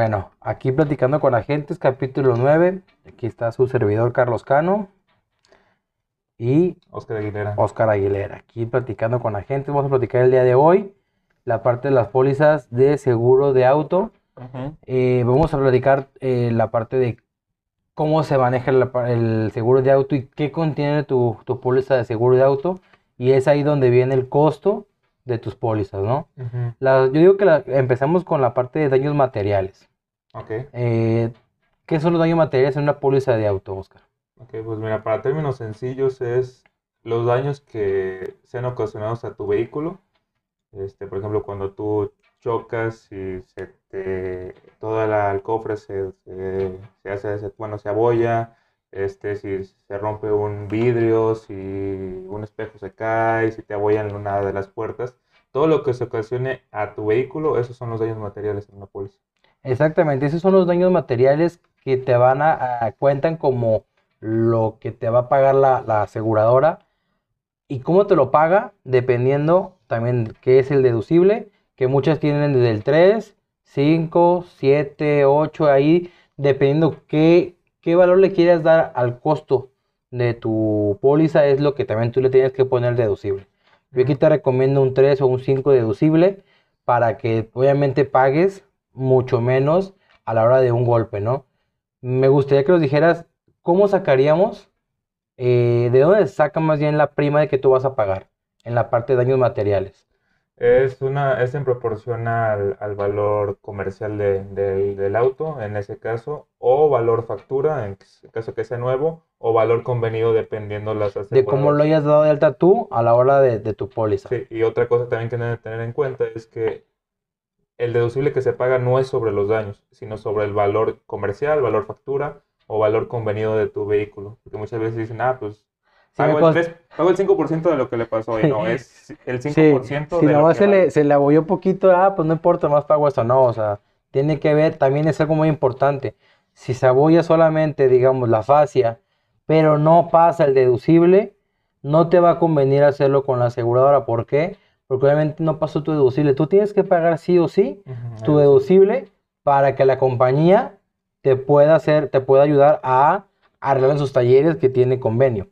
Bueno, aquí platicando con agentes, capítulo 9. Aquí está su servidor Carlos Cano y Oscar Aguilera. Oscar Aguilera. Aquí platicando con agentes. Vamos a platicar el día de hoy la parte de las pólizas de seguro de auto. Eh, vamos a platicar eh, la parte de cómo se maneja el seguro de auto y qué contiene tu, tu póliza de seguro de auto. Y es ahí donde viene el costo de tus pólizas, ¿no? La- yo digo que la- empezamos con la parte de daños materiales. Ok, Eh, ¿qué son los daños materiales en una póliza de auto, Oscar? ok, pues mira, para términos sencillos es los daños que sean ocasionados a tu vehículo. Este, por ejemplo, cuando tú chocas y se te, todo la- el cofre se, se, se hace, se- bueno, se abolla, este, si se rompe un vidrio, si un espejo se cae, si te abollan una de las puertas, todo lo que se ocasione a tu vehículo, esos son los daños materiales en una póliza. Exactamente, esos son los daños materiales que te van a, a- cuentan como lo que te va a pagar la, la aseguradora. Y cómo te lo paga, dependiendo también qué es el deducible, que muchas tienen desde el 3, 5, 7, 8, ahí, dependiendo qué, qué valor le quieras dar al costo de tu póliza, es lo que también tú le tienes que poner deducible. Yo aquí te recomiendo un 3 o un 5 deducible para que obviamente pagues mucho menos a la hora de un golpe, ¿no? Me gustaría que nos dijeras cómo sacaríamos, eh, de dónde saca más bien la prima de que tú vas a pagar en la parte de daños materiales. Es una, es en proporción al, al valor comercial de- del, del auto, en ese caso, o valor factura, en caso que sea nuevo, o valor convenido dependiendo las De cómo lo hayas dado de alta tú a la hora de, de tu póliza. Sí, y otra cosa también que deben tener en cuenta es que el deducible que se paga no es sobre los daños, sino sobre el valor comercial, valor factura o valor convenido de tu vehículo. Porque muchas veces dicen, ah, pues Sí, pago el, cons- 3 pago el 5% de lo que le pasó y no, es el 5% Sí, si de lo nomás que se vale. le, se le abolló poquito, ah, pues no importa, más pago eso, no, o sea, tiene que ver, también es algo muy importante. Si se abolla solamente, digamos, la fascia, pero no pasa el deducible, no te va a convenir hacerlo con la aseguradora. ¿Por qué? Porque obviamente no pasó tu deducible. Tú tienes que pagar sí o sí Ujú, tu eso sí. deducible para que la compañía te pueda hacer, te pueda ayudar a arreglar en sus talleres que tiene convenio.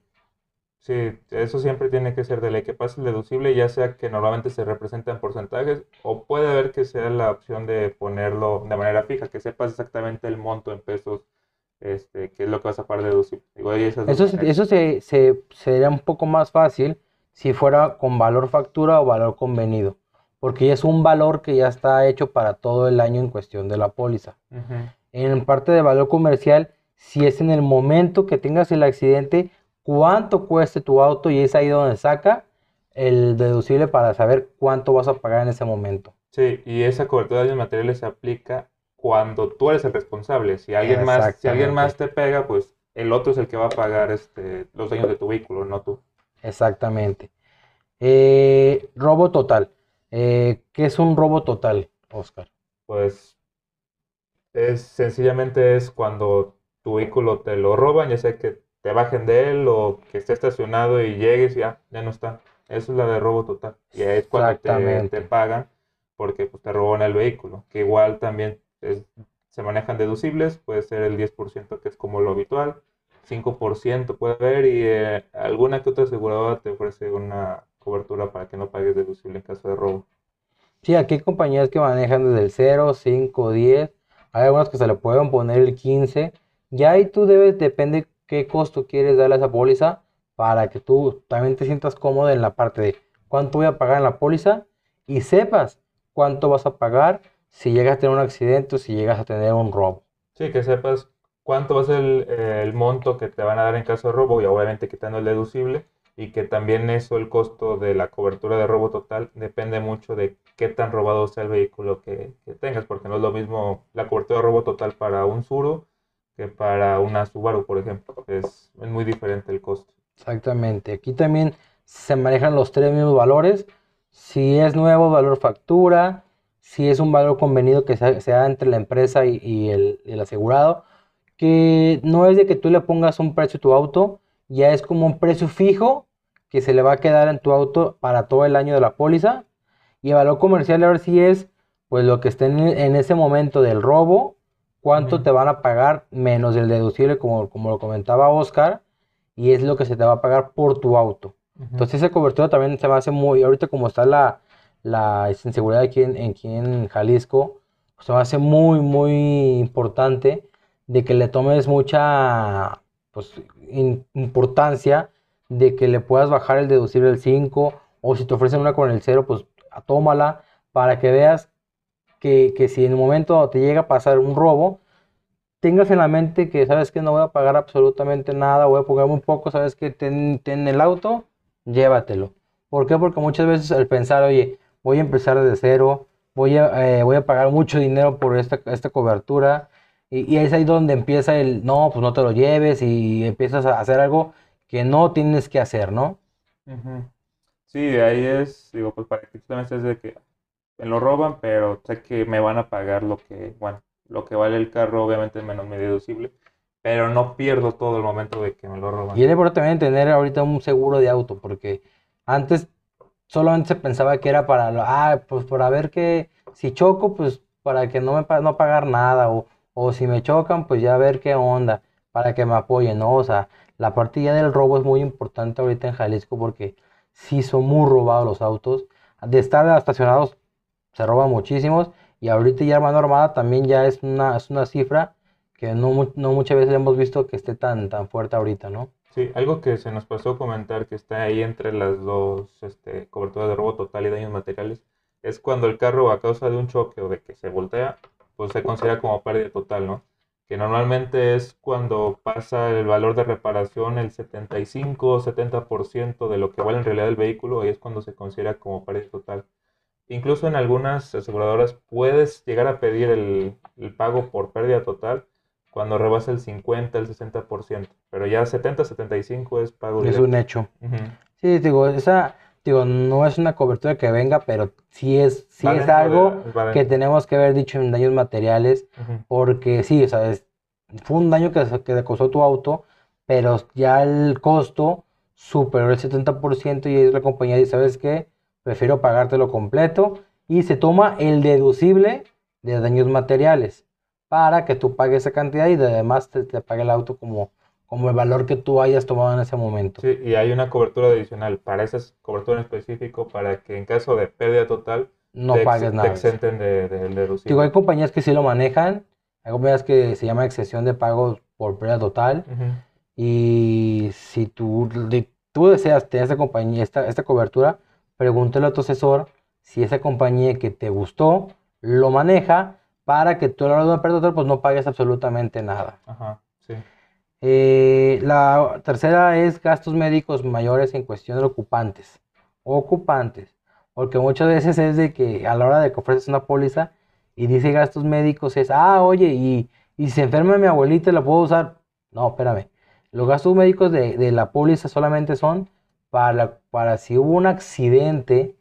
Sí, eso siempre tiene que ser de ley que pase el deducible, ya sea que normalmente se representa en porcentajes o puede haber que sea la opción de ponerlo de manera fija, que sepas exactamente el monto en pesos, este, que es lo que vas a pagar de deducible. Digo, Eso, se- maneras. eso se, se- sería un poco más fácil si fuera con valor factura o valor convenido, porque ya es un valor que ya está hecho para todo el año en cuestión de la póliza. En parte de valor comercial, si es en el momento que tengas el accidente, cuánto cueste tu auto y es ahí donde saca el deducible para saber cuánto vas a pagar en ese momento. Sí, y esa cobertura de daños materiales se aplica cuando tú eres el responsable. Si alguien más, si alguien más te pega, pues el otro es el que va a pagar este, los daños de tu vehículo, no tú. Exactamente. Eh, robo total. Eh, ¿qué es un robo total, Oscar? Pues es sencillamente es cuando tu vehículo te lo roban, ya sea que te bajen de él o que esté estacionado y llegues y ya, ya no está. Eso es la de robo total. Y ahí es cuando te, te pagan porque pues, te roban el vehículo, que igual también es- se manejan deducibles, puede ser el 10% que es como lo habitual, 5% puede haber y eh, alguna que otra aseguradora te ofrece una cobertura para que no pagues deducible en caso de robo. Sí, aquí hay compañías que manejan desde el 0, 5, 10. Hay algunas que se le pueden poner el 15. Ya ahí tú debes, depende qué costo quieres darle a esa póliza para que tú también te sientas cómodo en la parte de cuánto voy a pagar en la póliza y sepas cuánto vas a pagar si llegas a tener un accidente o si llegas a tener un robo. Sí, que sepas cuánto va a ser el, eh, el monto que te van a dar en caso de robo y obviamente quitando el deducible y que también eso, el costo de la cobertura de robo total, depende mucho de qué tan robado sea el vehículo que, tengas, porque no es lo mismo la cobertura de robo total para un Suro que para una Subaru, por ejemplo. Es, muy diferente el costo. Exactamente. Aquí también se manejan los tres mismos valores. Si es nuevo, valor factura. Si es un valor convenido que se, se da entre la empresa y, el asegurado. Que no es de que tú le pongas un precio a tu auto. Ya es como un precio fijo que se le va a quedar en tu auto para todo el año de la póliza. Y el valor comercial ahora sí es pues lo que esté en, ese momento del robo cuánto Ujú. te van a pagar menos el deducible, como, como lo comentaba Oscar, y es lo que se te va a pagar por tu auto. Ujú. Entonces esa cobertura también se me hace muy, ahorita como está la, la inseguridad aquí en, aquí en Jalisco, se me hace muy, muy importante de que le tomes mucha pues, importancia de que le puedas bajar el deducible al 5 o si te ofrecen una con el 0, pues tómala para que veas que, que si en el momento te llega a pasar un robo, tengas en la mente que sabes que no voy a pagar absolutamente nada, voy a pagar muy poco, sabes que ten, ten el auto, llévatelo. ¿Por qué? Porque muchas veces al pensar, oye, voy a empezar desde cero, voy a, eh, voy a pagar mucho dinero por esta, esta cobertura, y, y es ahí donde empieza el, no, pues no te lo lleves y empiezas a hacer algo que no tienes que hacer, ¿no? Sí, de ahí es, digo, pues para que tú también estés de que me lo roban, pero sé que me van a pagar lo que, bueno, lo que vale el carro, obviamente menos mi deducible, pero no pierdo todo el momento de que me lo roban. Y es importante también tener ahorita un seguro de auto, porque antes solamente se pensaba que era para, lo- ah, pues para ver que si choco, pues para que no me no pagar nada, o, o si me chocan, pues ya ver qué onda, para que me apoyen, ¿no? O sea, la parte ya del robo es muy importante ahorita en Jalisco porque sí son muy robados los autos. De estar estacionados se roban muchísimos y ahorita ya mano armada también ya es una, es una cifra que no, no muchas veces hemos visto que esté tan, tan fuerte ahorita, ¿no? Sí, algo que se nos pasó comentar que está ahí entre las dos este, coberturas de robo total y daños materiales es cuando el carro a causa de un choque o de que se voltea, pues se considera como pérdida total, ¿no? Que normalmente es cuando pasa el valor de reparación el 75 o 70% de lo que vale en realidad el vehículo y es cuando se considera como pérdida total. Incluso en algunas aseguradoras puedes llegar a pedir el, el pago por pérdida total cuando rebasa el 50, el 60%, pero ya 70, 75 es pago Es directo. un hecho. Ujú. Sí, digo, esa, digo, no es una cobertura que venga, pero sí es, sí es algo que tenemos que haber dicho en daños materiales, porque sí, o sea, es- fue un daño que, que te costó tu auto, pero ya el costo superó el 70% y es la compañía dice, ¿sabes qué? Prefiero pagártelo completo y se toma el deducible de daños materiales para que tú pagues esa cantidad y además te, te pague el auto como, como el valor que tú hayas tomado en ese momento. Sí, y hay una cobertura adicional para esa cobertura en específico para que en caso de pérdida total No te, pagues te nada. exenten de- del Digo, deducible. hay compañías que sí lo manejan, hay compañías que se llama excepción de pago por pérdida total, y si tú, de- tú deseas tener esta compañía, esta, esta cobertura, pregúntale a tu asesor si esa compañía que te gustó lo maneja para que tú a la hora de una pérdida total pues no pagues absolutamente nada. Ajá. Eh, la tercera es gastos médicos mayores en cuestión de ocupantes. Ocupantes. Porque muchas veces es de que a la hora de que ofreces una póliza y dice gastos médicos es, ah, oye, y, y si se enferma mi abuelita, ¿la puedo usar? No, espérame. Los gastos médicos de, de la póliza solamente son para, para si hubo un accidente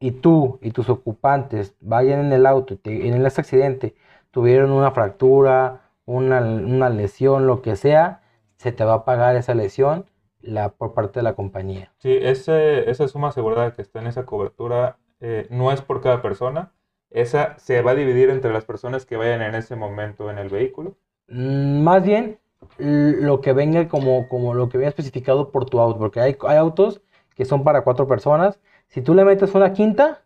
y tú y tus ocupantes vayan en el auto y en ese accidente tuvieron una fractura, una, una lesión, lo que sea, se te va a pagar esa lesión la, por parte de la compañía. Sí, ese, esa suma asegurada que está en esa cobertura eh, no es por cada persona. Esa se va a dividir entre las personas que vayan en ese momento en el vehículo. Mm, Más bien lo que venga como, como lo que venga especificado por tu auto, porque hay, hay autos que son para cuatro personas. Si tú le metes una quinta,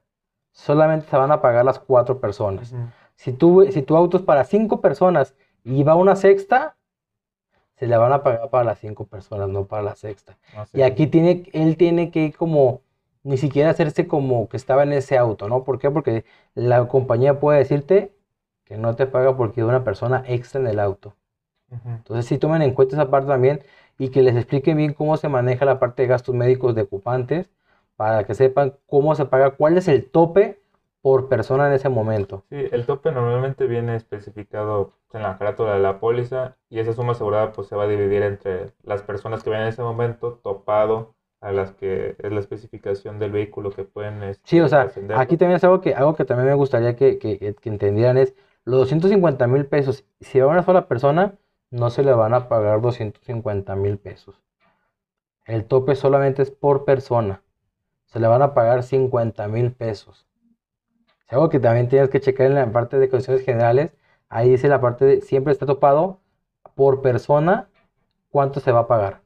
solamente se van a pagar las cuatro personas. Si tu, si tu auto es para cinco personas y va una sexta, se le van a pagar para las cinco personas, no para la sexta. Así Y aquí tiene, él tiene que como, ni siquiera hacerse como que estaba en ese auto, ¿no? ¿Por qué? Porque la compañía puede decirte que no te paga porque hay una persona extra en el auto. Entonces sí tomen en cuenta esa parte también y que les expliquen bien cómo se maneja la parte de gastos médicos de ocupantes para que sepan cómo se paga, cuál es el tope por persona en ese momento. Sí, el tope normalmente viene especificado en la carátula de la póliza y esa suma asegurada pues se va a dividir entre las personas que ven en ese momento topado a las que es la especificación del vehículo que pueden este, Sí, o sea, aquí también es algo que, algo que también me gustaría que- que entendieran es los 250 mil pesos, si va una sola persona, no se le van a pagar 250 mil pesos. El tope solamente es por persona. Se le van a pagar 50 mil pesos. Es algo que también tienes que checar en la parte de condiciones generales ahí dice la parte de, siempre está topado por persona cuánto se va a pagar.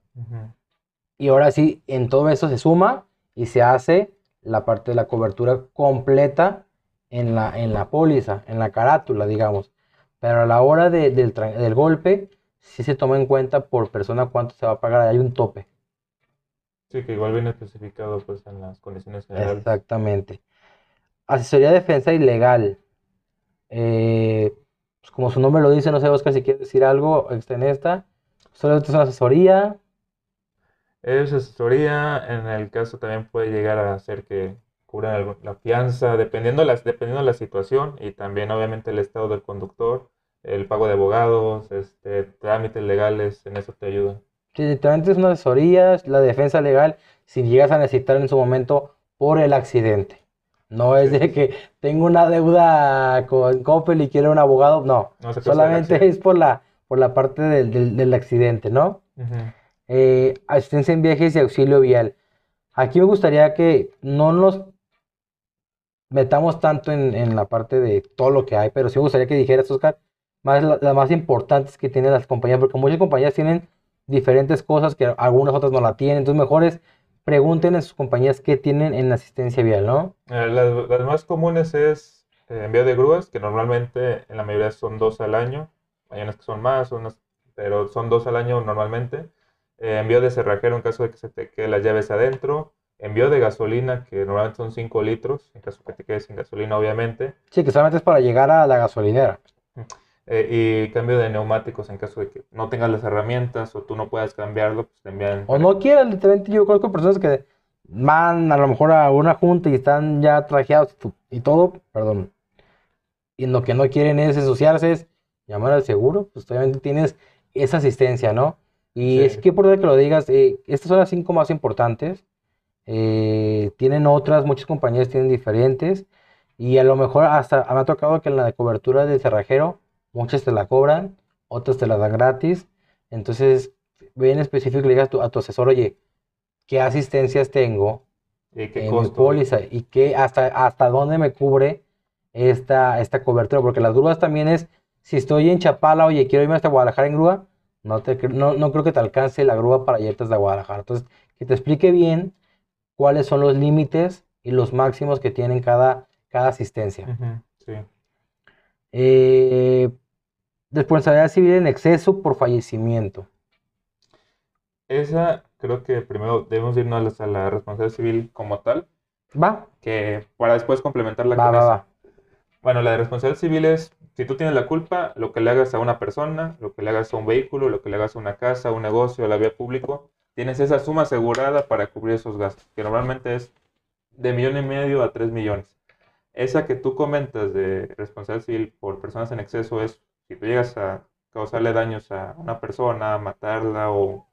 Y ahora sí, en todo eso se suma y se hace la parte de la cobertura completa en la, en la póliza, en la carátula, digamos. Pero a la hora de- del, del golpe, sí se toma en cuenta por persona cuánto se va a pagar. Hay un tope. Sí, que igual viene especificado pues en las condiciones generales. Exactamente. Asesoría de defensa ilegal. Eh, pues como su nombre lo dice, no sé, Oscar, si quieres decir algo extra en esta. Solamente es una asesoría. Es asesoría, en el caso también puede llegar a hacer que cubran la fianza, dependiendo las, dependiendo la situación y también obviamente el estado del conductor, el pago de abogados, este, trámites legales, en eso te ayuda. Sí, literalmente es una asesoría, es la defensa legal, si llegas a necesitar en su momento por el accidente. No es de que tengo una deuda con Coppel y quiero un abogado, no. No Solamente es por la, por la parte del, del- del accidente, ¿no? Eh, asistencia en viajes y auxilio vial. Aquí me gustaría que no nos metamos tanto en, en la parte de todo lo que hay, pero sí me gustaría que dijeras, Oscar, más la- las más importantes que tienen las compañías, porque muchas compañías tienen diferentes cosas que algunas otras no la tienen, entonces mejor es pregunten a sus compañías qué tienen en asistencia vial, ¿no? Eh, Las, las más comunes es eh, envío de grúas, que normalmente en la mayoría son dos al año. Hay unas que son más, unas, pero son dos al año normalmente. Eh, envío de cerrajero en caso de que se te queden las llaves adentro. Envío de gasolina, que normalmente son 5 litros, en caso que te quedes sin gasolina, obviamente. Sí, que solamente es para llegar a la gasolinera. Eh, y cambio de neumáticos en caso de que no tengas las herramientas o tú no puedas cambiarlo, pues te envían. O no quieras, literalmente yo conozco personas que van a lo mejor a una junta y están ya trajeados y, todo, perdón. Y lo que no quieren es ensuciarse, es llamar al seguro, pues obviamente tienes esa asistencia, ¿no? Y Sí. es que importante que lo digas, eh, estas son las cinco más importantes. eh, tienen otras, muchas compañías tienen diferentes. Y a lo mejor hasta me ha tocado que en la de cobertura del cerrajero, muchas te la cobran, otras te la dan gratis. Entonces, bien específico, le digas a tu, a tu asesor, oye, ¿qué asistencias tengo ¿Y qué en mi costo? póliza? ¿Y qué, hasta, hasta dónde me cubre esta, esta cobertura? Porque las grúas también es, si estoy en Chapala, oye, quiero irme hasta Guadalajara en grúa, no, te, no, no creo que te alcance la grúa para irte hasta Guadalajara. Entonces, que te explique bien cuáles son los límites y los máximos que tienen cada, cada asistencia. Sí. Eh, responsabilidad civil en exceso por fallecimiento. Esa creo que primero debemos irnos a la responsabilidad civil como tal, Va, que para después complementarla va, con va, esa. va. Bueno, la de responsabilidad civil es, si tú tienes la culpa, lo que le hagas a una persona, lo que le hagas a un vehículo, lo que le hagas a una casa, a un negocio, a la vía público, tienes esa suma asegurada para cubrir esos gastos, que normalmente es de millón y medio a tres millones. Esa que tú comentas de responsabilidad civil por personas en exceso es, si tú llegas a causarle daños a una persona, matarla o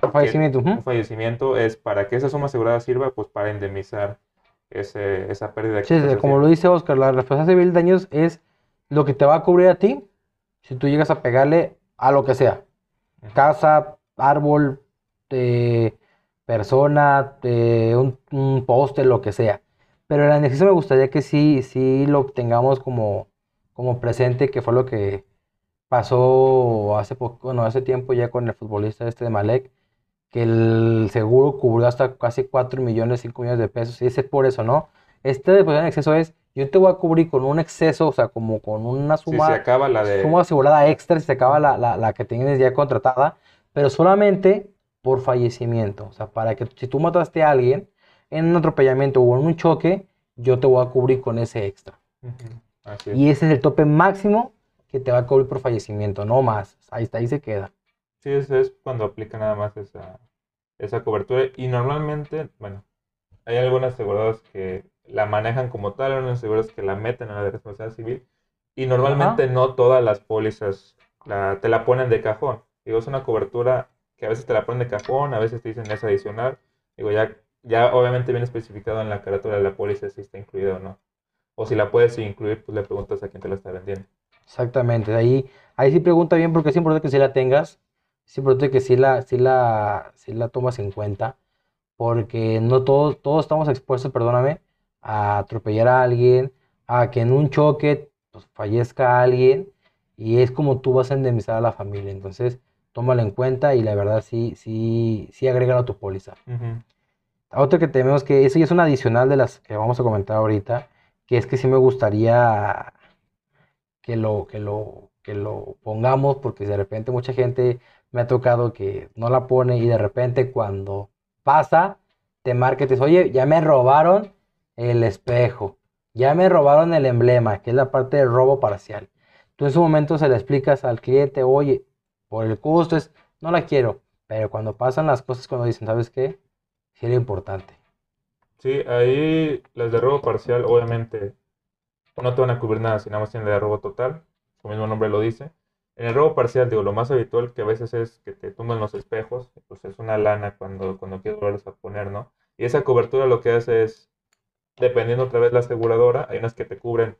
Por fallecimiento. un fallecimiento, es para que esa suma asegurada sirva, pues para indemnizar ese, esa pérdida Sí, como lo dice Oscar, la responsabilidad civil de daños es lo que te va a cubrir a ti si tú llegas a pegarle a lo que sea. Casa, árbol, eh, persona, eh, un, un poste, lo que sea. Pero el anexo me gustaría que sí, sí lo tengamos como, como presente, que fue lo que pasó hace poco, no, hace tiempo ya con el futbolista este de Malek, que el seguro cubrió hasta casi 4 millones, 5 millones de pesos. Y ese es por eso, ¿no? Este de en exceso es, yo te voy a cubrir con un exceso, o sea, como con una Si suma se acaba la de... suma asegurada extra si se acaba la, la, la que tienes ya contratada, pero solamente por fallecimiento. O sea, para que si tú mataste a alguien en un atropellamiento o en un choque, yo te voy a cubrir con ese extra. Ujú, Así es. Y ese es el tope máximo que te va a cubrir por fallecimiento, no más. Ahí está, ahí se queda. Sí, eso es cuando aplica nada más esa, esa cobertura. Y normalmente, bueno, hay algunas aseguradoras que la manejan como tal, hay unas aseguradoras que la meten a la de responsabilidad civil. Y normalmente no todas las pólizas la- te la ponen de cajón. Digo, es una cobertura que a veces te la ponen de cajón, a veces te dicen es adicional. Digo, ya, ya obviamente viene especificado en la carátula de la póliza si está incluida o no. O si la puedes incluir, pues le preguntas a quién te la está vendiendo. Exactamente. Ahí, ahí sí pregunta bien porque es importante que sí la tengas. Es importante que sí la, sí la, sí la tomas en cuenta. Porque no todos, todos estamos expuestos, perdóname, a atropellar a alguien, a que en un choque pues, fallezca alguien. y es como tú vas a indemnizar a la familia. Entonces, tómalo en cuenta y la verdad sí, sí, sí agrégalo a tu póliza. Otra que tenemos que, eso ya es una adicional de las que vamos a comentar ahorita, que es que sí me gustaría que lo, que lo, que lo pongamos, porque de repente mucha gente me ha tocado que no la pone y de repente cuando pasa, te marca oye, ya me robaron el espejo, ya me robaron el emblema, que es la parte del robo parcial. Tú en su momento se le explicas al cliente, oye, por el costo es, no la quiero, pero cuando pasan las cosas, cuando dicen, ¿sabes qué? Sí importante. Sí, ahí las de robo parcial, obviamente, no te van a cubrir nada si nada más tienen de robo total, su mismo nombre lo dice. En el robo parcial, digo, lo más habitual que a veces es que te tumban los espejos, pues es una lana cuando, cuando quieres volverlos a poner, ¿no? Y esa cobertura lo que hace es, dependiendo otra vez la aseguradora, hay unas que te cubren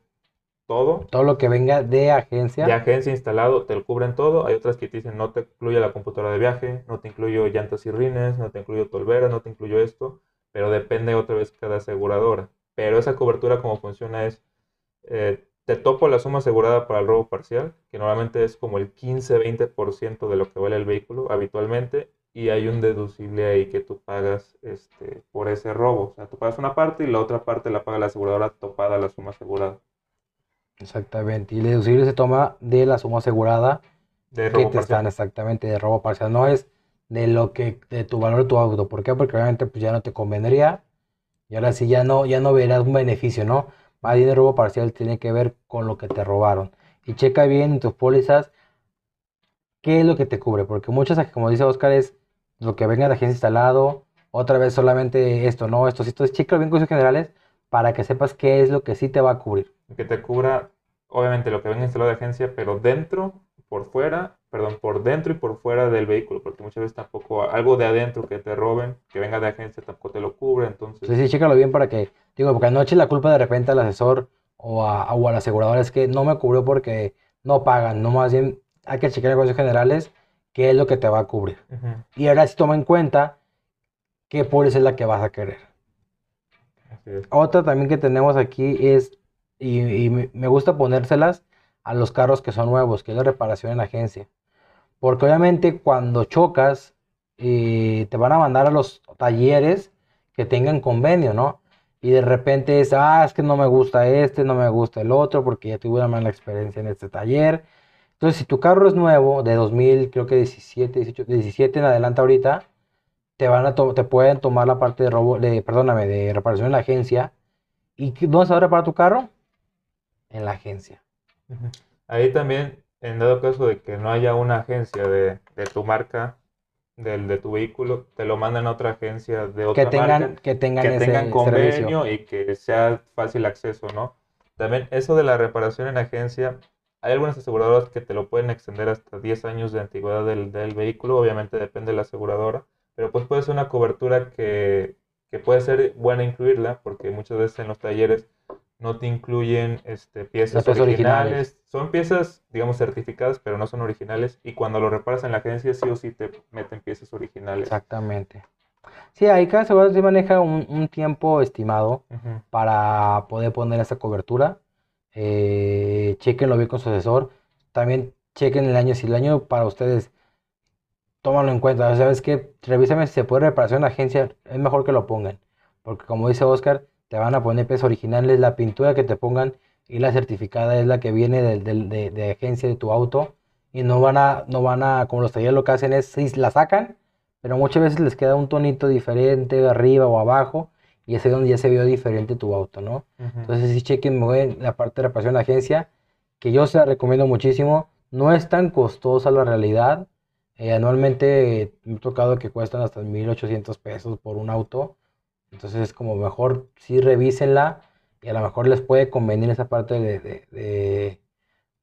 todo, Todo lo que venga de agencia, de agencia instalado, te lo cubren todo. Hay otras que te dicen no te incluye la computadora de viaje, no te incluyo llantas y rines, no te incluyo tolveras, no te incluyo esto, pero depende otra vez cada aseguradora. Pero esa cobertura como funciona es, eh, te topo la suma asegurada para el robo parcial, que normalmente es como el 15-20% de lo que vale el vehículo habitualmente, y hay un deducible ahí que tú pagas este, por ese robo. O sea, tú pagas una parte y la otra parte la paga la aseguradora topada la suma asegurada exactamente, y el deducible se toma de la suma asegurada de que te parcial. están exactamente de robo parcial, no es de lo que, de tu valor de tu auto, ¿por qué? Porque obviamente pues ya no te convendría, y ahora sí ya no, ya no verás un beneficio, ¿no? Más bien el robo parcial tiene que ver con lo que te robaron, y checa bien en tus pólizas qué es lo que te cubre, porque muchas, como dice Oscar, es lo que venga de agencia instalado, otra vez solamente esto, no, esto, sí, entonces checa bien cosas generales para que sepas qué es lo que sí te va a cubrir. Que te cubra, obviamente, lo que venga instalado de agencia, pero dentro, por fuera, perdón, por dentro y por fuera del vehículo, porque muchas veces tampoco algo de adentro que te roben, que venga de agencia, tampoco te lo cubre, entonces, Sí, sí, chécalo bien para que, digo, porque no eches la culpa de repente al asesor o a, o a la aseguradora, es que no me cubrió porque no pagan, no más bien hay que checar en cosas generales qué es lo que te va a cubrir. Y ahora sí toma en cuenta qué póliza es la que vas a querer. Otra también que tenemos aquí es, y, me gusta ponérselas a los carros que son nuevos, que es la reparación en agencia. Porque obviamente cuando chocas, eh, te van a mandar a los talleres que tengan convenio, ¿no? Y de repente es, ah, es que no me gusta este, no me gusta el otro, porque ya tuve una mala experiencia en este taller. Entonces, si tu carro es nuevo, de 2000, creo que 17, 18, 17 en adelante ahorita, te van a te pueden tomar la parte de robo, perdóname, de reparación en la agencia. ¿Y dónde se va a tu carro? En la agencia. Ahí también, en dado caso de que no haya una agencia de, de tu marca, del, de tu vehículo, te lo mandan a otra agencia de Que otra tengan, marca. que tengan que ese tengan servicio. convenio y que sea fácil acceso, ¿no? También eso de la reparación en agencia, hay algunas aseguradoras que te lo pueden extender hasta 10 años de antigüedad del, del vehículo, obviamente depende de la aseguradora, pero pues puede ser una cobertura que, que puede ser buena incluirla, porque muchas veces en los talleres no te incluyen este, piezas originales. originales. Son piezas, digamos, certificadas, pero no son originales, y cuando lo reparas en la agencia sí o sí te meten piezas originales. Exactamente. Sí, ahí cada aseguradora sí maneja un, un tiempo estimado para poder poner esa cobertura. Eh, chequenlo bien con su asesor. También chequen el año. Si el año para ustedes, tómalo en cuenta. ¿Sabes qué? Revísame si se puede reparación en la agencia. Es mejor que lo pongan. Porque como dice Oscar, te van a poner piezas originales. La pintura que te pongan y la certificada es la que viene del- de, de agencia de tu auto. Y no van a, no van a, como los talleres lo que hacen es, sí, la sacan, pero muchas veces les queda un tonito diferente arriba o abajo. Y es ahí donde ya se vio diferente tu auto, ¿no? Ujú. Entonces sí chequen muy bien la parte de reparación de agencia, que yo se la recomiendo muchísimo. No es tan costosa la realidad. Eh, anualmente eh, me ha tocado que cuestan hasta 1.800 pesos por un auto. Entonces es como mejor sí revísenla y a lo mejor les puede convenir esa parte de, de- de-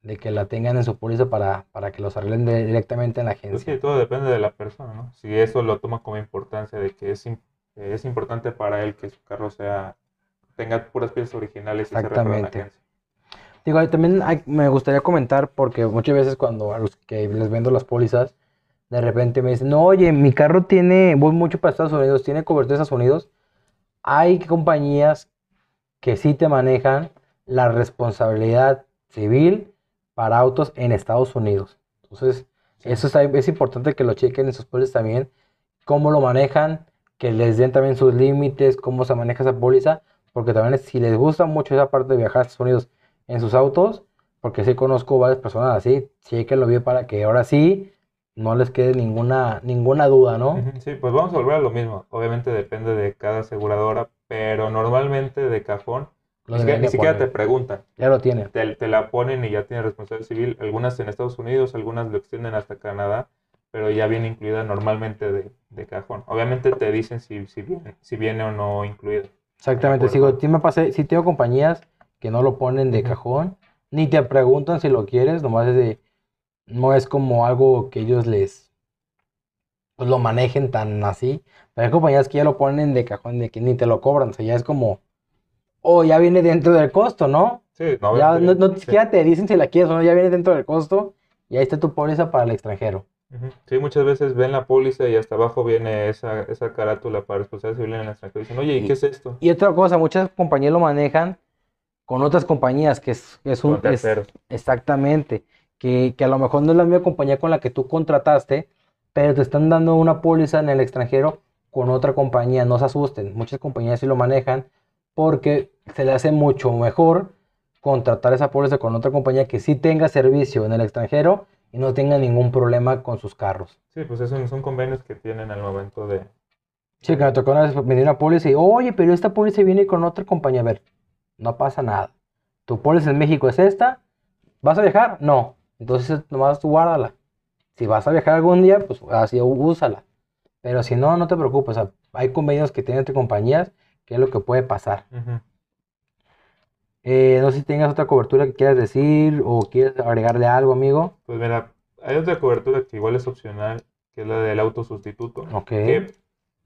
de que la tengan en su póliza para, para que los arreglen directamente en la Pues sí, agencia. todo depende de la persona, ¿no? Si eso lo toma como importancia de que es, es importante para él que su carro sea tenga puras piezas originales y se en la Exactamente. agencia. Digo, también hay- me gustaría comentar, porque muchas veces cuando a los que les vendo las pólizas, de repente me dicen, no, oye, mi carro tiene, voy mucho para Estados Unidos, tiene cobertura de Estados Unidos. Hay compañías que sí te manejan la responsabilidad civil para autos en Estados Unidos. Entonces, eso es, es importante que lo chequen en sus pólizas también, cómo lo manejan, que les den también sus límites, cómo se maneja esa póliza, porque también si les gusta mucho esa parte de viajar a Estados Unidos en sus autos, porque sí conozco varias personas así, chequenlo bien para que ahora sí no les quede ninguna, ninguna duda, ¿no? Sí, pues vamos a volver a lo mismo. Obviamente depende de cada aseguradora, pero normalmente de cajón ni siquiera, te preguntan. Ya lo tiene. Te, te, la ponen y ya tiene responsabilidad civil. Algunas en Estados Unidos, algunas lo extienden hasta Canadá, pero ya viene incluida normalmente de, de cajón. Obviamente te dicen si, si, viene, si viene o no incluido. Exactamente. Sigo, si me pasé, si tengo compañías que no lo ponen de cajón, ni te preguntan si lo quieres, nomás es de, no es como algo que ellos les pues lo manejen tan así. Pero hay compañías que ya lo ponen de cajón, de que ni te lo cobran, o sea, ya es como, o ya viene dentro del costo, ¿no? Sí, no, ya no, no siquiera te dicen si la quieres o no, ya viene dentro del costo y ahí está tu póliza para el extranjero. Sí, muchas veces ven la póliza y hasta abajo viene esa, esa carátula para responsabilidad civil en el extranjero. Dicen, oye, ¿y, qué es esto? Y otra cosa, muchas compañías lo manejan con otras compañías, que es, es un... Es, exactamente, que, que a lo mejor no es la misma compañía con la que tú contrataste, pero te están dando una póliza en el extranjero con otra compañía. No se asusten, muchas compañías sí lo manejan porque se le hace mucho mejor contratar esa póliza con otra compañía que sí tenga servicio en el extranjero y no tenga ningún problema con sus carros. Sí, pues esos son convenios que tienen al momento de... Sí, que me tocó una vez venir una póliza y, oye, pero esta póliza viene con otra compañía. A ver, no pasa nada. Tu póliza en México es esta. ¿Vas a viajar? No. Entonces nomás tú guárdala. Si vas a viajar algún día, pues así úsala. Pero si no, no te preocupes. hay convenios que tienen entre compañías qué es lo que puede pasar. Eh, no sé si tengas otra cobertura que quieras decir o quieres agregarle algo, amigo. Pues mira, hay otra cobertura que igual es opcional, que es la del auto sustituto. Ok. Que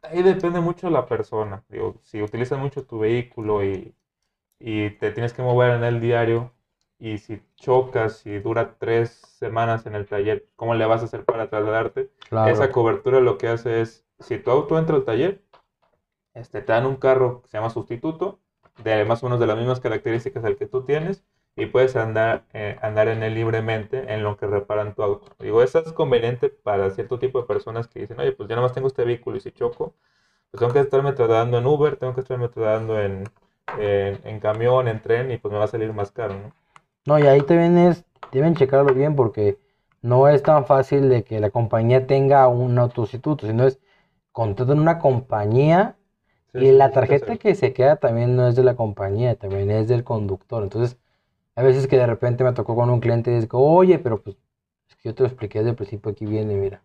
ahí depende mucho de la persona. Digo, si utilizas mucho tu vehículo y, y te tienes que mover en el diario, y si chocas y dura tres semanas en el taller, ¿cómo le vas a hacer para trasladarte? Esa cobertura lo que hace es, si tu auto entra al taller, este, te dan un carro que se llama sustituto, de más o menos de las mismas características al que tú tienes, y puedes andar, eh, andar en él libremente en lo que reparan tu auto. Digo, eso es conveniente para cierto tipo de personas que dicen, oye, pues yo nada más tengo este vehículo y si choco, pues tengo que estarme trasladando en Uber, tengo que estarme trasladando en, en, camión, en tren, y pues me va a salir más caro, ¿no? No, y ahí también es, deben checarlo bien porque no es tan fácil de que la compañía tenga un autosustituto, sino es contratan una compañía y la tarjeta que se queda también no es de la compañía, también es del conductor. Entonces, a veces que de repente me tocó con un cliente y digo, oye, pero pues es que yo te lo expliqué desde el principio, aquí viene, mira.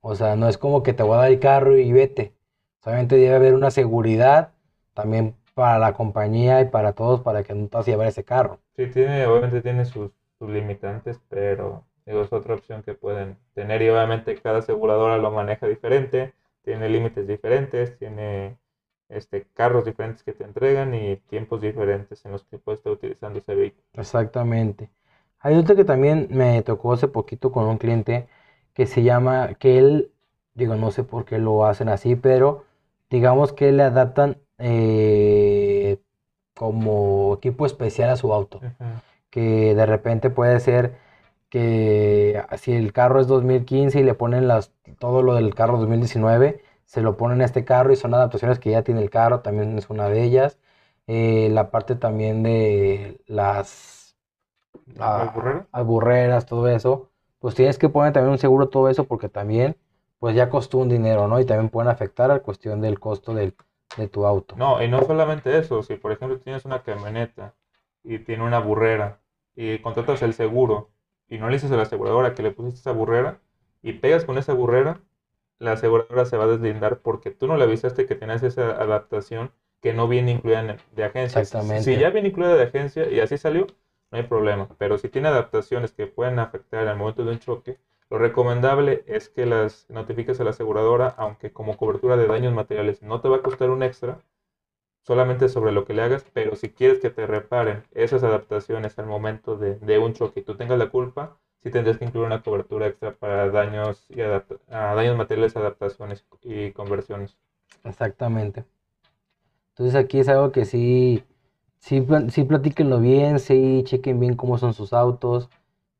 O sea, no es como que te voy a dar el carro y vete. Solamente debe haber una seguridad también para la compañía y para todos para que no te vas a llevar ese carro. Sí, tiene, obviamente tiene sus, sus limitantes, pero es otra opción que pueden tener y obviamente cada aseguradora lo maneja diferente, tiene límites diferentes, tiene este, carros diferentes que te entregan y tiempos diferentes en los que puedes estar utilizando ese vehículo. Exactamente. Hay otra que también me tocó hace poquito con un cliente que se llama, que él, digo, no sé por qué lo hacen así, pero digamos que le adaptan eh, como equipo especial a su auto. Que de repente puede ser que si el carro es 2015 y le ponen las, todo lo del carro 2019, se lo ponen a este carro y son adaptaciones que ya tiene el carro, también es una de ellas. Eh, la parte también de las, ¿Alburreras? todo eso, pues tienes que poner también un seguro todo eso porque también pues ya costó un dinero, ¿no? Y también pueden afectar a la cuestión del costo del, de tu auto. No, y no solamente eso, si por ejemplo tienes una camioneta y tiene una burrera y contratas el seguro y no le dices a la aseguradora que le pusiste esa burrera y pegas con esa burrera, la aseguradora se va a deslindar porque tú no le avisaste que tenías esa adaptación que no viene incluida de agencia. Exactamente. Si ya viene incluida de agencia y así salió, no hay problema. Pero si tiene adaptaciones que pueden afectar al momento de un choque, lo recomendable es que las notifiques a la aseguradora, aunque como cobertura de daños materiales no te va a costar un extra, solamente sobre lo que le hagas, pero si quieres que te reparen esas adaptaciones al momento de, de un choque y tú tengas la culpa, sí tendrías que incluir una cobertura extra para daños, y daños materiales, adaptaciones y conversiones. Exactamente. Entonces aquí es algo que sí, sí, sí platíquenlo bien, sí chequen bien cómo son sus autos,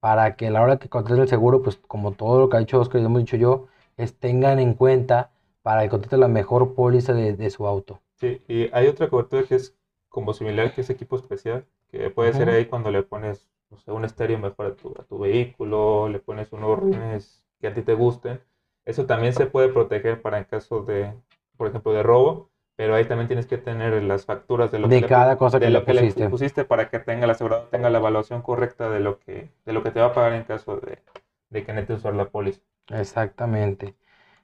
para que a la hora que contraten el seguro, pues como todo lo que ha dicho Oscar y hemos dicho yo, es tengan en cuenta para que contraten la mejor póliza de, de su auto. Sí, y hay otra cobertura que es como similar, que es equipo especial, que puede ser ahí cuando le pones, no sé, un estéreo mejor a tu, a tu vehículo, le pones unos rines que a ti te gusten. Eso también se puede proteger para en caso de, por ejemplo, de robo, pero ahí también tienes que tener las facturas de lo De que le cada cosa que de le lo que le pusiste. pusiste para que tenga la aseguradora tenga la evaluación correcta de lo que, de lo que te va a pagar en caso de, de que necesites usar la póliza. Exactamente.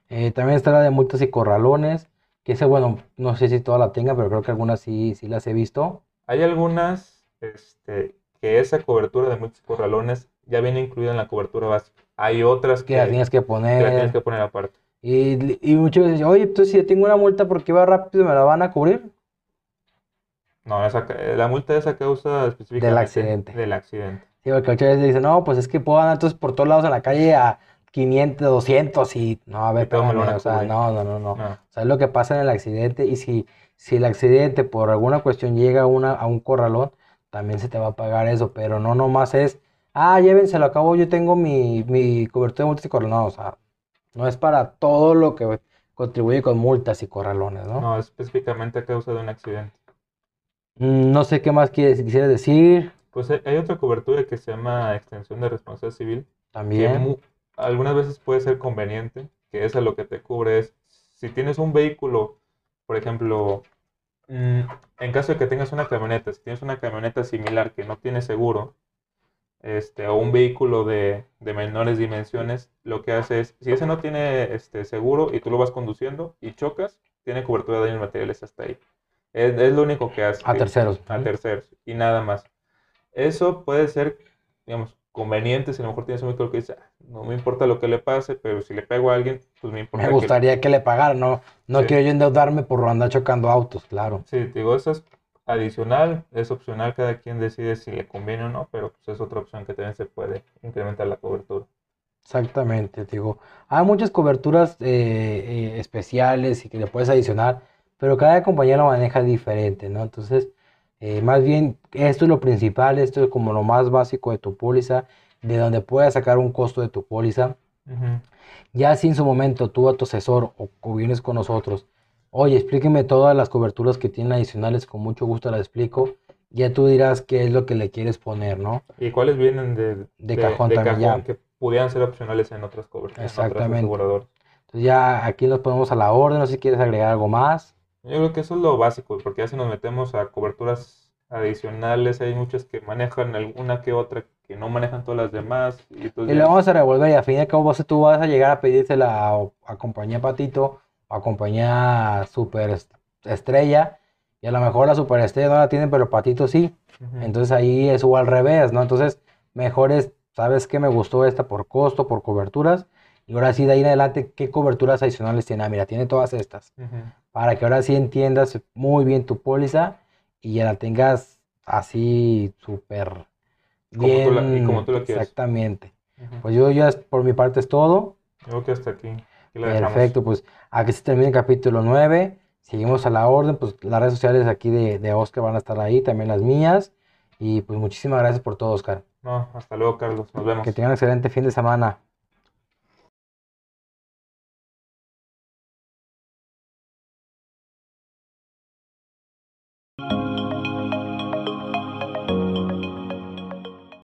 Eh, también está la de multas y corralones, que ese, bueno, no sé si todas la tengan, pero creo que algunas sí, sí las he visto. Hay algunas este, que esa cobertura de multis corralones ya viene incluida en la cobertura básica. Hay otras que las que, tienes que que la tienes poner. que poner aparte. Y, y muchas veces, oye, entonces si yo tengo una multa porque va rápido, ¿me la van a cubrir? No, esa, la multa es a causa específicamente accidente. del accidente. Sí, porque muchas veces dicen, no, pues es que puedo andar entonces por todos lados en la calle a 500, 200 y no, a ver, espérame, a o sea, no, no, no, no. No. O sea, es lo que pasa en el accidente y si, si el accidente por alguna cuestión llega a, una, a un corralón, también se te va a pagar eso, pero no nomás es, ah, llévenselo a cabo, yo tengo mi, mi cobertura de multas y corralones, no, o sea, no es para todo lo que contribuye con multas y corralones, ¿no? No, específicamente a causa de un accidente. Mm, No sé qué más quieres, quisieras decir Pues hay hay otra cobertura que se llama extensión de responsabilidad civil, también. algunas veces puede ser conveniente, que esa lo que te cubre es, si tienes un vehículo, por ejemplo, mm, en caso de que tengas una camioneta, si tienes una camioneta similar que no tiene seguro, este, o un vehículo de, de menores dimensiones, lo que hace es, si ese no tiene este, seguro y tú lo vas conduciendo y chocas, tiene cobertura de daños materiales hasta ahí. Es, es lo único que hace. A terceros. A terceros y nada más. Eso puede ser, digamos, conveniente si a lo mejor tienes un vehículo que dice, "Ah, no me importa lo que le pase, pero si le pego a alguien, pues me importa Me gustaría que le pagaran, no, no Sí. quiero yo endeudarme por andar chocando autos, claro. Sí, te digo, eso es adicional, es opcional, cada quien decide si le conviene o no, pero pues es otra opción que también se puede incrementar la cobertura. Exactamente, te digo. Hay muchas coberturas eh, eh, especiales y que le puedes adicionar, pero cada compañía lo maneja diferente, ¿no? Entonces, eh, más bien, esto es lo principal, esto es como lo más básico de tu póliza, de donde puedas sacar un costo de tu póliza. Ya si en su momento tú a tu asesor o, o vienes con nosotros, oye, explíqueme todas las coberturas que tienen adicionales, con mucho gusto las explico. Ya tú dirás qué es lo que le quieres poner, ¿no? ¿Y cuáles vienen de, De cajón también, ya. que pudieran ser opcionales en otras coberturas, en otras Exactamente. aseguradoras? Entonces ya aquí nos ponemos a la orden, no sé si quieres agregar algo más. Yo creo que eso es lo básico, porque ya si nos metemos a coberturas adicionales, hay muchas que manejan alguna que otra que no manejan todas las demás. Y, Y le ya- vamos a revolver y al fin y al cabo vos- tú vas a llegar a pedírsela a, a compañía Patito a compañía Super est- Estrella y a lo mejor la Super Estrella no la tienen, pero Patito sí. Entonces ahí es o al revés, ¿no? Entonces mejor es, ¿sabes qué? Me gustó esta por costo, por coberturas. Y ahora sí, de ahí en adelante, ¿qué coberturas adicionales tiene? Ah, mira, tiene todas estas. Para que ahora sí entiendas muy bien tu póliza y ya la tengas así súper tú la- y bien. como tú la quieres. Exactamente. Pues yo ya, por mi parte es todo. Creo que hasta aquí. Perfecto, pues aquí se termina el capítulo 9. Seguimos a la orden, pues las redes sociales aquí de, de Oscar van a estar ahí, también las mías. Y pues muchísimas gracias por todo, Oscar. No, hasta luego, Carlos. Nos vemos. Que tengan un excelente fin de semana.